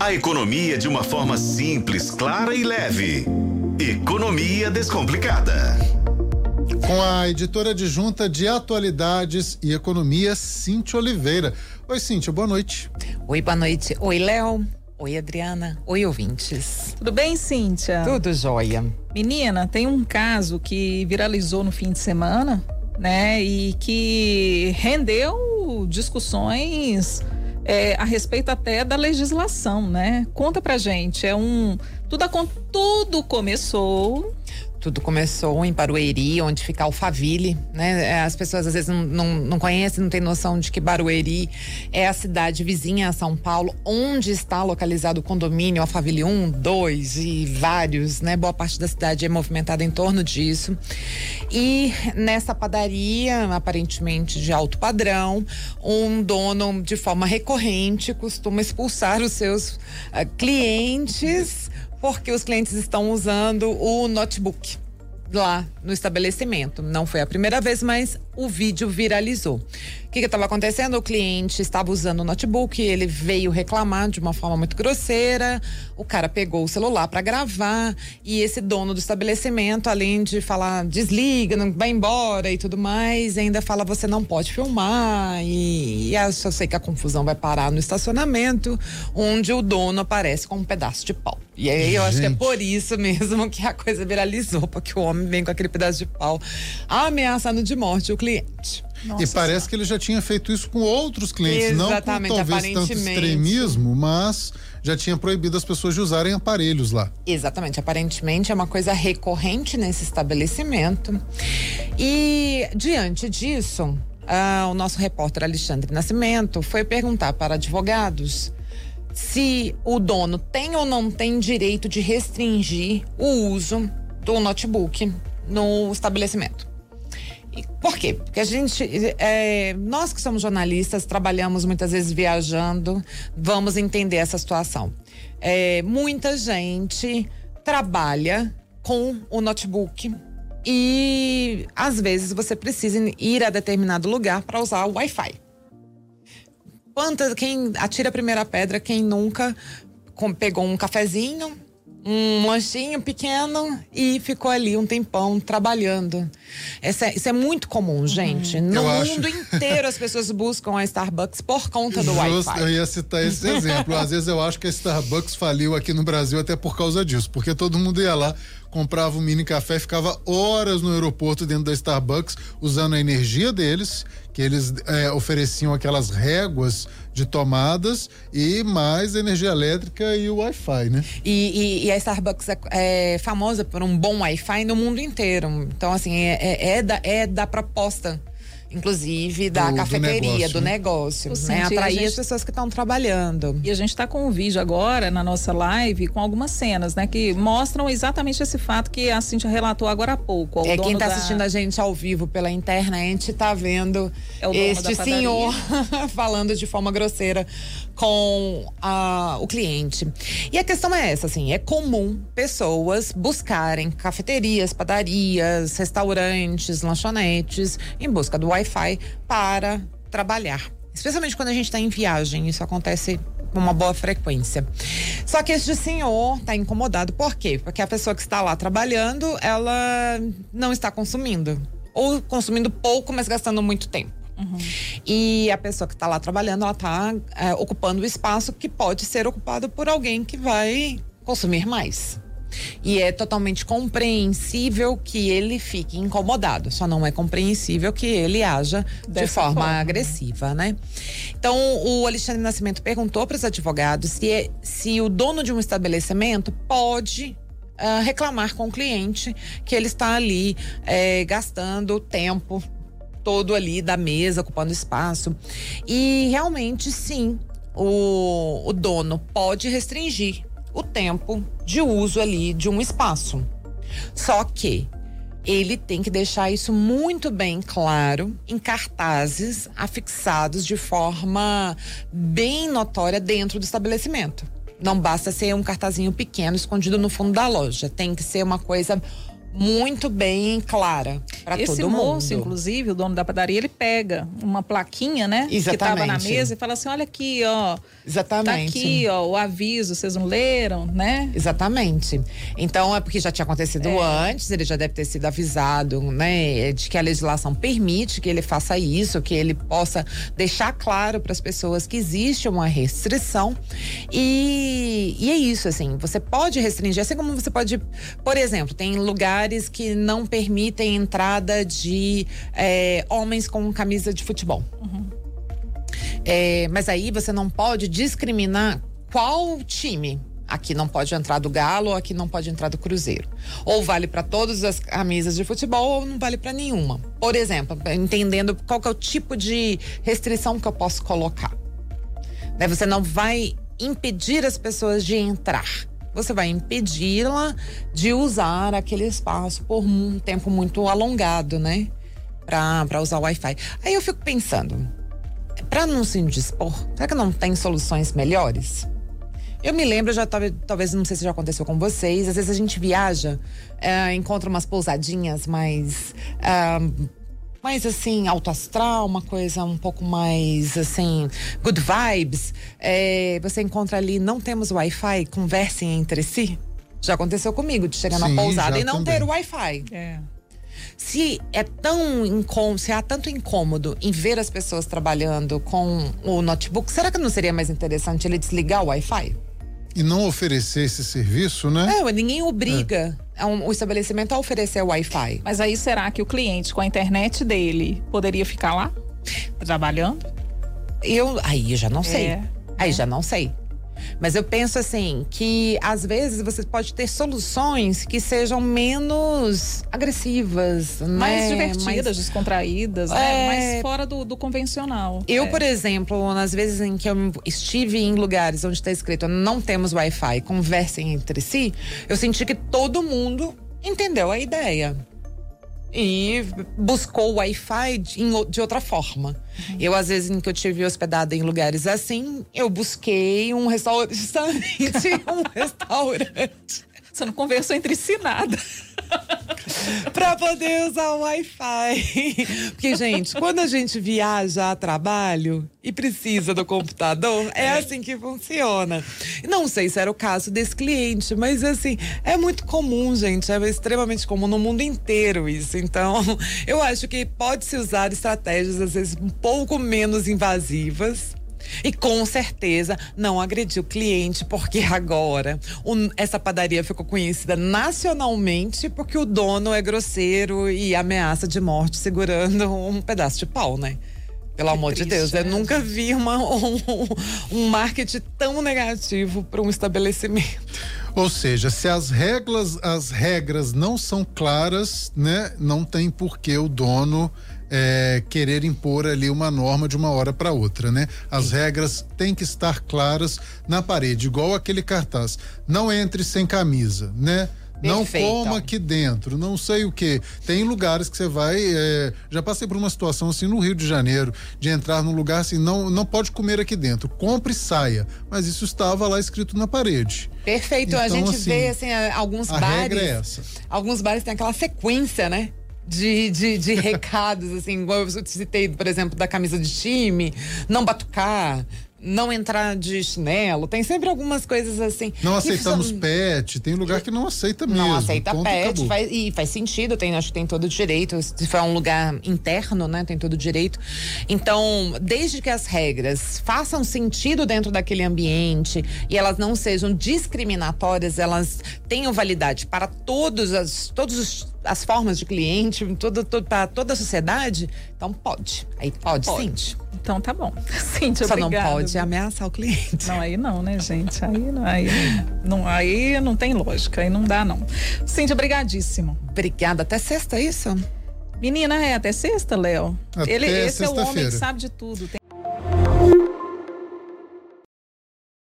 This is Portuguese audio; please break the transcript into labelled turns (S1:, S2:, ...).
S1: A economia de uma forma simples, clara e leve. Economia Descomplicada.
S2: Com a editora adjunta de atualidades e economia, Cintia Oliveira. Oi, Cintia, boa noite.
S3: Oi, boa noite. Oi, Léo. Oi, Adriana. Oi, ouvintes.
S4: Tudo bem, Cíntia?
S3: Tudo jóia.
S4: Menina, tem um caso que viralizou no fim de semana, né? E que rendeu discussões é, a respeito até da legislação, né? Conta pra gente, é um tudo, tudo começou
S3: tudo começou em Barueri, onde fica Alphaville, né? É, as pessoas às vezes não, não, não conhecem, não têm noção de que Barueri é a cidade vizinha a São Paulo, onde está localizado o condomínio Alphaville 1, 2 e vários, né? Boa parte da cidade é movimentada em torno disso. E nessa padaria, aparentemente de alto padrão, um dono de forma recorrente costuma expulsar os seus uh, clientes porque os clientes estão usando o notebook lá no estabelecimento. Não foi a primeira vez, mas o vídeo viralizou. O que estava acontecendo? O cliente estava usando o notebook, ele veio reclamar de uma forma muito grosseira. O cara pegou o celular para gravar e esse dono do estabelecimento, além de falar desliga, não vai embora e tudo mais, ainda fala você não pode filmar e, e eu só sei que a confusão vai parar no estacionamento, onde o dono aparece com um pedaço de pau. E aí eu Gente. acho que é por isso mesmo que a coisa viralizou, porque o homem vem com aquele pedaço de pau ameaçando de morte o cliente.
S2: Nossa e parece senhora. que ele já tinha feito isso com outros clientes, Exatamente, não com talvez tanto extremismo, mas já tinha proibido as pessoas de usarem aparelhos lá.
S3: Exatamente, aparentemente é uma coisa recorrente nesse estabelecimento. E diante disso, ah, o nosso repórter Alexandre Nascimento foi perguntar para advogados se o dono tem ou não tem direito de restringir o uso do notebook no estabelecimento. E por quê? Porque a gente, é, nós que somos jornalistas, trabalhamos muitas vezes viajando, vamos entender essa situação. É, muita gente trabalha com o notebook e às vezes você precisa ir a determinado lugar para usar o Wi-Fi. Quanta, quem atira a primeira pedra, quem nunca pegou um cafezinho, um lanchinho pequeno e ficou ali um tempão trabalhando. Essa, é, isso é muito comum, gente. Uhum. No mundo acho... inteiro as pessoas buscam a Starbucks por conta do Wi-Fi.
S2: Eu ia citar esse exemplo. Às vezes eu acho que a Starbucks faliu aqui no Brasil até por causa disso, porque todo mundo ia lá comprava um mini café, ficava horas no aeroporto dentro da Starbucks usando a energia deles, que eles é, ofereciam aquelas réguas de tomadas e mais energia elétrica e o Wi-Fi, né?
S3: E, e, e a Starbucks é, é, famosa por um bom Wi-Fi no mundo inteiro. Então, assim, é, é, é da, é da proposta inclusive da do, cafeteria, do negócio, do negócio né? Atrair gente... as pessoas que estão trabalhando.
S4: E a gente está com um vídeo agora na nossa live com algumas cenas, né? Que mostram exatamente esse fato que a Cintia relatou agora há pouco.
S3: É quem está da... assistindo a gente ao vivo pela internet está vendo é este senhor falando de forma grosseira com a, o cliente. E a questão é essa, assim, é comum pessoas buscarem cafeterias, padarias, restaurantes, lanchonetes em busca do Wi-Fi para trabalhar. Especialmente quando a gente está em viagem, isso acontece com uma boa frequência. Só que este senhor está incomodado, por quê? Porque a pessoa que está lá trabalhando, ela não está consumindo. Ou consumindo pouco, mas gastando muito tempo. Uhum. E a pessoa que está lá trabalhando, ela está é, ocupando o espaço que pode ser ocupado por alguém que vai consumir mais. E é totalmente compreensível que ele fique incomodado. Só não é compreensível que ele haja Dessa de forma, forma, agressiva, né? Então, o Alexandre Nascimento perguntou para os advogados se, é, se o dono de um estabelecimento pode uh, reclamar com o cliente que ele está ali é, gastando tempo todo ali da mesa, ocupando espaço. E realmente, sim, o, o dono pode restringir o tempo de uso ali de um espaço. Só que ele tem que deixar isso muito bem claro em cartazes afixados de forma bem notória dentro do estabelecimento. Não basta ser um cartazinho pequeno escondido no fundo da loja, tem que ser uma coisa muito bem clara para todo
S4: mundo. Esse moço, inclusive, o dono da padaria, ele pega uma plaquinha, né? Exatamente. Que estava na mesa e fala assim: olha aqui, ó.
S3: Exatamente.
S4: Tá aqui, ó, o aviso, vocês não leram, né?
S3: Exatamente. Então é porque já tinha acontecido é. antes, ele já deve ter sido avisado, né? De que a legislação permite que ele faça isso, que ele possa deixar claro para as pessoas que existe uma restrição. E, e é isso, assim, você pode restringir, assim como você pode, por exemplo, tem lugares que não permitem entrada de é, homens com camisa de futebol. Uhum. É, mas aí você não pode discriminar qual time. Aqui não pode entrar do Galo, aqui não pode entrar do Cruzeiro. Ou vale para todas as camisas de futebol ou não vale para nenhuma. Por exemplo, entendendo qual é o tipo de restrição que eu posso colocar. Né? Você não vai impedir as pessoas de entrar. Você vai impedi-la de usar aquele espaço por um tempo muito alongado, né? Para usar o Wi-Fi. Aí eu fico pensando, para não se indispor, será que não tem soluções melhores? Eu me lembro, já talvez, não sei se já aconteceu com vocês, às vezes a gente viaja, é, encontra umas pousadinhas mais. É, mais assim, alto astral, uma coisa um pouco mais assim, good vibes. É, você encontra ali, não temos Wi-Fi, conversem entre si. Já aconteceu comigo, de chegar Sim, na pousada e não também. ter Wi-Fi. É. Se é tão incômodo, se há tanto incômodo em ver as pessoas trabalhando com o notebook, será que não seria mais interessante ele desligar o Wi-Fi?
S2: E não oferecer esse serviço, né?
S3: É, ninguém obriga é. o estabelecimento a oferecer o Wi-Fi.
S4: Mas aí será que o cliente com a internet dele poderia ficar lá trabalhando?
S3: Eu aí eu já não sei. É. Aí já não sei. Mas eu penso assim que às vezes você pode ter soluções que sejam menos agressivas,
S4: mais
S3: né?
S4: divertidas, mais... descontraídas, é... né? mais fora do, do convencional.
S3: Eu, é. por exemplo, nas vezes em que eu estive em lugares onde está escrito não temos Wi-Fi, conversem entre si, eu senti que todo mundo entendeu a ideia e buscou o Wi-Fi de, outra forma. Uhum. Eu, às vezes, em que eu tive hospedada em lugares assim, eu busquei um restaurante, um restaurante.
S4: Você não conversou entre si nada.
S3: para poder usar o Wi-Fi. Porque, gente, quando a gente viaja a trabalho e precisa do computador, é, é assim que funciona. Não sei se era o caso desse cliente, mas assim, é muito comum, gente. É extremamente comum no mundo inteiro isso. Então, eu acho que pode-se usar estratégias, às vezes, um pouco menos invasivas e com certeza não agrediu o cliente, porque agora essa padaria ficou conhecida nacionalmente porque o dono é grosseiro e ameaça de morte segurando um pedaço de pau, né? Pelo que amor triste, de Deus, eu né? nunca vi uma, um, um marketing tão negativo para um estabelecimento.
S2: Ou seja, se as regras, as regras não são claras, né, não tem por que o dono é, querer impor ali uma norma de uma hora para outra, né? As Sim. regras têm que estar claras na parede, igual aquele cartaz. Não entre sem camisa, né? Não coma aqui dentro, não sei o que. Tem lugares que você vai. É, já passei por uma situação assim no Rio de Janeiro, de entrar num lugar assim, não, não pode comer aqui dentro. Compre e saia. Mas isso estava lá escrito na parede.
S3: Perfeito. Então, a gente assim, vê assim, alguns a bares. Regra é essa. Alguns bares têm aquela sequência, né? De, de, de recados, assim, igual eu citei, por exemplo, da camisa de time, não batucar, não entrar de chinelo. Tem sempre algumas coisas assim.
S2: Não aceitamos são... pet. Tem lugar que não aceita mesmo. Não
S3: aceita pet. Faz, e faz sentido. Tem, acho que tem todo o direito. Se for um lugar interno, né? Tem todo o direito. Então, desde que as regras façam sentido dentro daquele ambiente e elas não sejam discriminatórias, elas tenham validade para todos as, todos os as formas de cliente, todo, todo, para toda a sociedade, então pode. Aí pode, pode. sim.
S4: Então tá bom. Cíntia,
S3: Só
S4: obrigada.
S3: não pode ameaçar o cliente.
S4: Não, aí não, né, gente? Aí, aí, não, aí não tem lógica, aí não dá, não. Cíntia, obrigadíssimo.
S3: Obrigada. Até sexta, é isso?
S4: Menina, é até sexta, Léo. Ele, esse é o homem que sabe de tudo. Tem